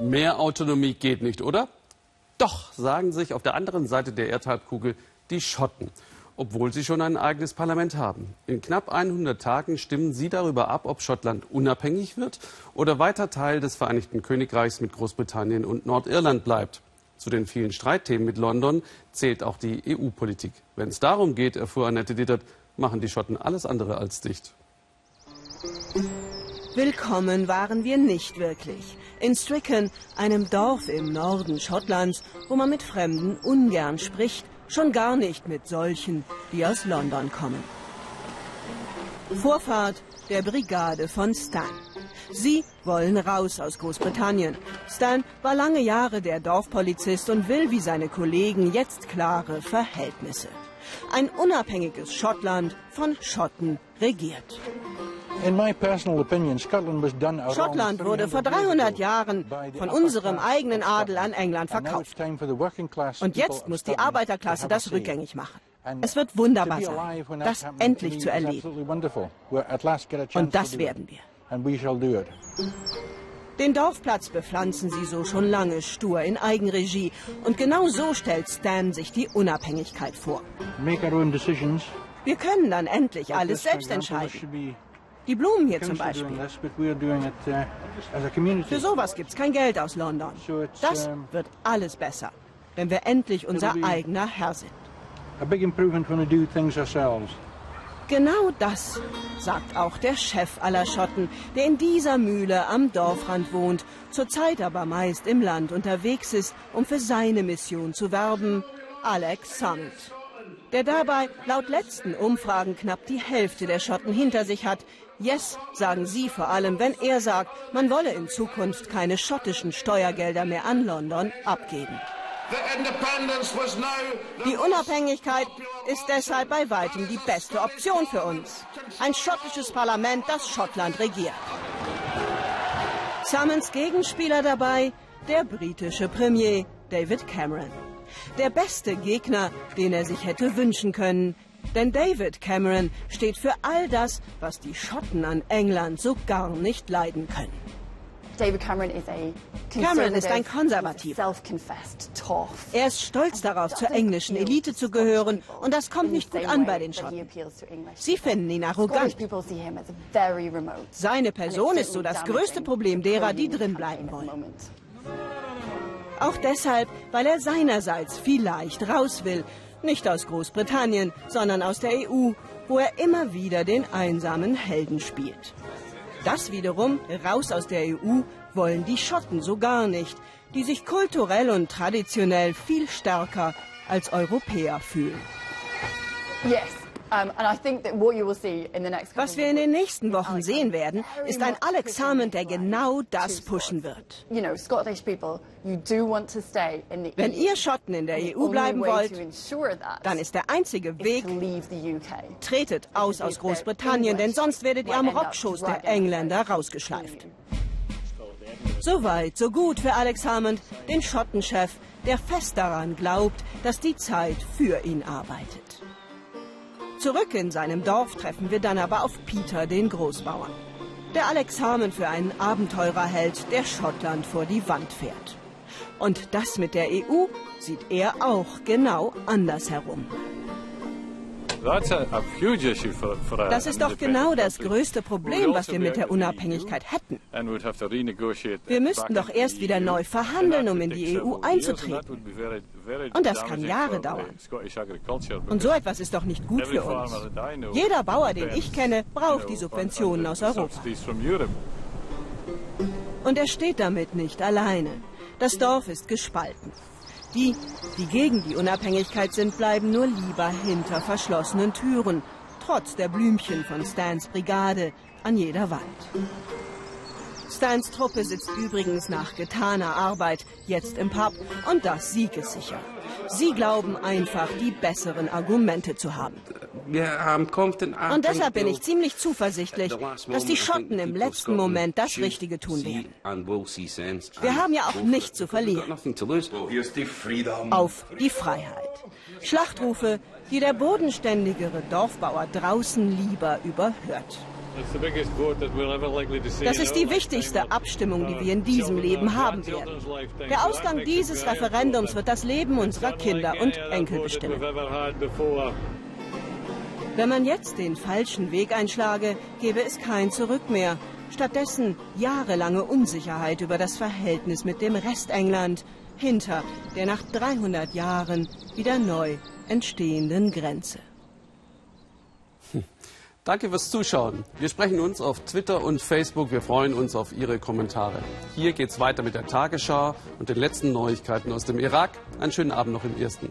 Mehr Autonomie geht nicht, oder? Doch, sagen sich auf der anderen Seite der Erdhalbkugel die Schotten, obwohl sie schon ein eigenes Parlament haben. In knapp 100 Tagen stimmen sie darüber ab, ob Schottland unabhängig wird oder weiter Teil des Vereinigten Königreichs mit Großbritannien und Nordirland bleibt. Zu den vielen Streitthemen mit London zählt auch die EU-Politik. Wenn es darum geht, erfuhr Annette Dittert, machen die Schotten alles andere als dicht. Willkommen waren wir nicht wirklich. In Stricken, einem Dorf im Norden Schottlands, wo man mit Fremden ungern spricht, schon gar nicht mit solchen, die aus London kommen. Vorfahrt der Brigade von Stan. Sie wollen raus aus Großbritannien. Stan war lange Jahre der Dorfpolizist und will wie seine Kollegen jetzt klare Verhältnisse. Ein unabhängiges Schottland von Schotten regiert. Schottland wurde vor 300 Jahren von unserem eigenen Adel an England verkauft. Und jetzt muss die Arbeiterklasse das rückgängig machen. Es wird wunderbar sein, das endlich zu erleben. Und das werden wir. Den Dorfplatz bepflanzen sie so schon lange stur in Eigenregie. Und genau so stellt Stan sich die Unabhängigkeit vor. Wir können dann endlich alles selbst entscheiden. Die Blumen hier zum Beispiel. Uh, Für sowas gibt es kein Geld aus London. Das wird alles besser, wenn wir endlich unser eigener Herr sind. Genau das sagt auch der Chef aller Schotten, der in dieser Mühle am Dorfrand wohnt, zurzeit aber meist im Land unterwegs ist, um für seine Mission zu werben, Alex Summit. Der dabei laut letzten Umfragen knapp die Hälfte der Schotten hinter sich hat, Yes, sagen Sie vor allem, wenn er sagt, man wolle in Zukunft keine schottischen Steuergelder mehr an London abgeben. Die Unabhängigkeit ist deshalb bei weitem die beste Option für uns. Ein schottisches Parlament, das Schottland regiert. Summons Gegenspieler dabei, der britische Premier David Cameron. Der beste Gegner, den er sich hätte wünschen können, denn David Cameron steht für all das, was die Schotten an England so gar nicht leiden können. Cameron ist ein Konservativer. Er ist stolz darauf, zur englischen Elite zu gehören und das kommt nicht gut an bei den Schotten. Sie finden ihn arrogant. Seine Person ist so das größte Problem derer, die drin bleiben wollen. Auch deshalb, weil er seinerseits vielleicht raus will nicht aus Großbritannien, sondern aus der EU, wo er immer wieder den einsamen Helden spielt. Das wiederum, raus aus der EU, wollen die Schotten so gar nicht, die sich kulturell und traditionell viel stärker als Europäer fühlen. Yes. Was wir in den nächsten Wochen sehen werden, ist ein Alex Salmond, der genau das pushen wird. Wenn ihr Schotten in der EU bleiben wollt, dann ist der einzige Weg, tretet aus aus Großbritannien, denn sonst werdet ihr am Rockschoß der Engländer rausgeschleift. So weit, so gut für Alex Hammond, den Schottenchef, der fest daran glaubt, dass die Zeit für ihn arbeitet. Zurück in seinem Dorf treffen wir dann aber auf Peter, den Großbauern. Der Alex Harmon für einen Abenteurer hält, der Schottland vor die Wand fährt. Und das mit der EU sieht er auch genau anders herum. Das ist doch genau das größte Problem, was wir mit der Unabhängigkeit hätten. Wir müssten doch erst wieder neu verhandeln, um in die EU einzutreten. Und das kann Jahre dauern. Und so etwas ist doch nicht gut für uns. Jeder Bauer, den ich kenne, braucht die Subventionen aus Europa. Und er steht damit nicht alleine. Das Dorf ist gespalten. Die, die gegen die Unabhängigkeit sind, bleiben nur lieber hinter verschlossenen Türen, trotz der Blümchen von Stans Brigade an jeder Wand. Stans Truppe sitzt übrigens nach getaner Arbeit jetzt im Pub und das siegessicher. Sie glauben einfach, die besseren Argumente zu haben. Und deshalb bin ich ziemlich zuversichtlich, dass die Schotten im letzten Moment das Richtige tun werden. Wir haben ja auch nichts zu verlieren. Auf die Freiheit. Schlachtrufe, die der bodenständigere Dorfbauer draußen lieber überhört. Das ist die wichtigste Abstimmung, die wir in diesem Leben haben werden. Der Ausgang dieses Referendums wird das Leben unserer Kinder und Enkel bestimmen. Wenn man jetzt den falschen Weg einschlage, gäbe es kein Zurück mehr. Stattdessen jahrelange Unsicherheit über das Verhältnis mit dem Rest England hinter der nach 300 Jahren wieder neu entstehenden Grenze. Hm. Danke fürs Zuschauen. Wir sprechen uns auf Twitter und Facebook. Wir freuen uns auf Ihre Kommentare. Hier geht's weiter mit der Tagesschau und den letzten Neuigkeiten aus dem Irak. Einen schönen Abend noch im Ersten.